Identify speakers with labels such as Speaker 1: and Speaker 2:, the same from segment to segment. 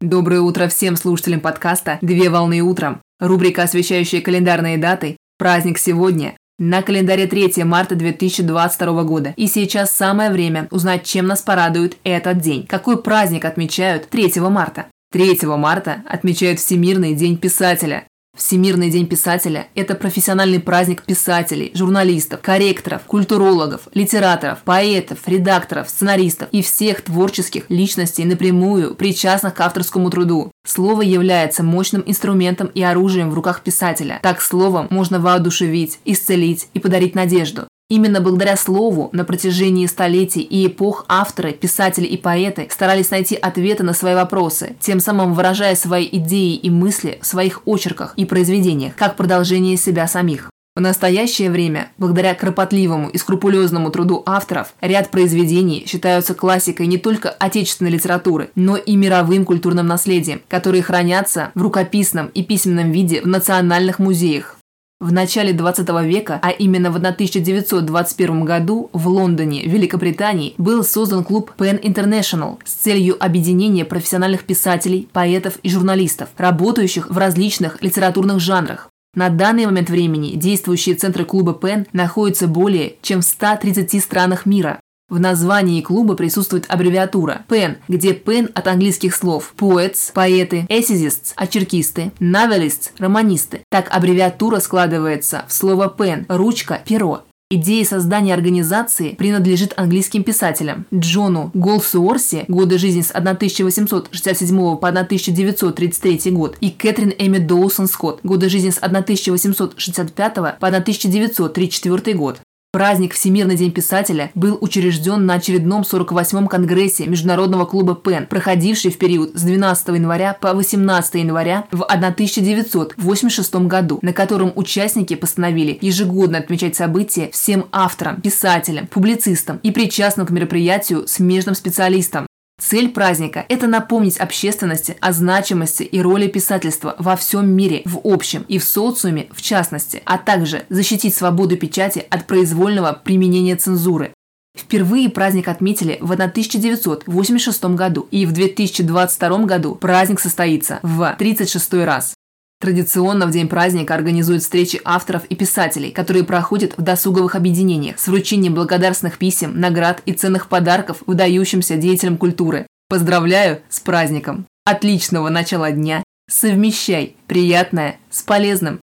Speaker 1: Доброе утро всем слушателям подкаста «Две волны утром». Рубрика, освещающая календарные даты. Праздник сегодня. На календаре 3 марта 2022 года. И сейчас самое время узнать, чем нас порадует этот день. Какой праздник отмечают 3 марта? 3 марта отмечают Всемирный день писателя. Всемирный день писателя – это профессиональный праздник писателей, журналистов, корректоров, культурологов, литераторов, поэтов, редакторов, сценаристов и всех творческих личностей напрямую причастных к авторскому труду. Слово является мощным инструментом и оружием в руках писателя. Так словом можно воодушевить, исцелить и подарить надежду. Именно благодаря слову на протяжении столетий и эпох авторы, писатели и поэты старались найти ответы на свои вопросы, тем самым выражая свои идеи и мысли в своих очерках и произведениях, как продолжение себя самих. В настоящее время, благодаря кропотливому и скрупулезному труду авторов, ряд произведений считаются классикой не только отечественной литературы, но и мировым культурным наследием, которые хранятся в рукописном и письменном виде в национальных музеях. В начале 20 века, а именно в 1921 году в Лондоне, Великобритании, был создан клуб Pen International с целью объединения профессиональных писателей, поэтов и журналистов, работающих в различных литературных жанрах. На данный момент времени действующие центры клуба Pen находятся более чем в 130 странах мира. В названии клуба присутствует аббревиатура PEN, где PEN от английских слов poets – поэты, essayists – очеркисты, novelists – романисты. Так аббревиатура складывается в слово PEN – ручка, перо. Идея создания организации принадлежит английским писателям Джону Голсуорси, годы жизни с 1867 по 1933 год, и Кэтрин Эми Доусон Скотт, годы жизни с 1865 по 1934 год. Праздник Всемирный день писателя был учрежден на очередном 48-м конгрессе Международного клуба ПЕН, проходивший в период с 12 января по 18 января в 1986 году, на котором участники постановили ежегодно отмечать события всем авторам, писателям, публицистам и причастным к мероприятию смежным специалистам. Цель праздника – это напомнить общественности о значимости и роли писательства во всем мире в общем и в социуме в частности, а также защитить свободу печати от произвольного применения цензуры. Впервые праздник отметили в 1986 году, и в 2022 году праздник состоится в 36 раз. Традиционно в день праздника организуют встречи авторов и писателей, которые проходят в досуговых объединениях с вручением благодарственных писем, наград и ценных подарков выдающимся деятелям культуры. Поздравляю с праздником! Отличного начала дня! Совмещай приятное с полезным!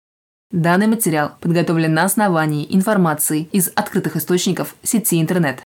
Speaker 1: Данный материал подготовлен на основании информации из открытых источников сети интернет.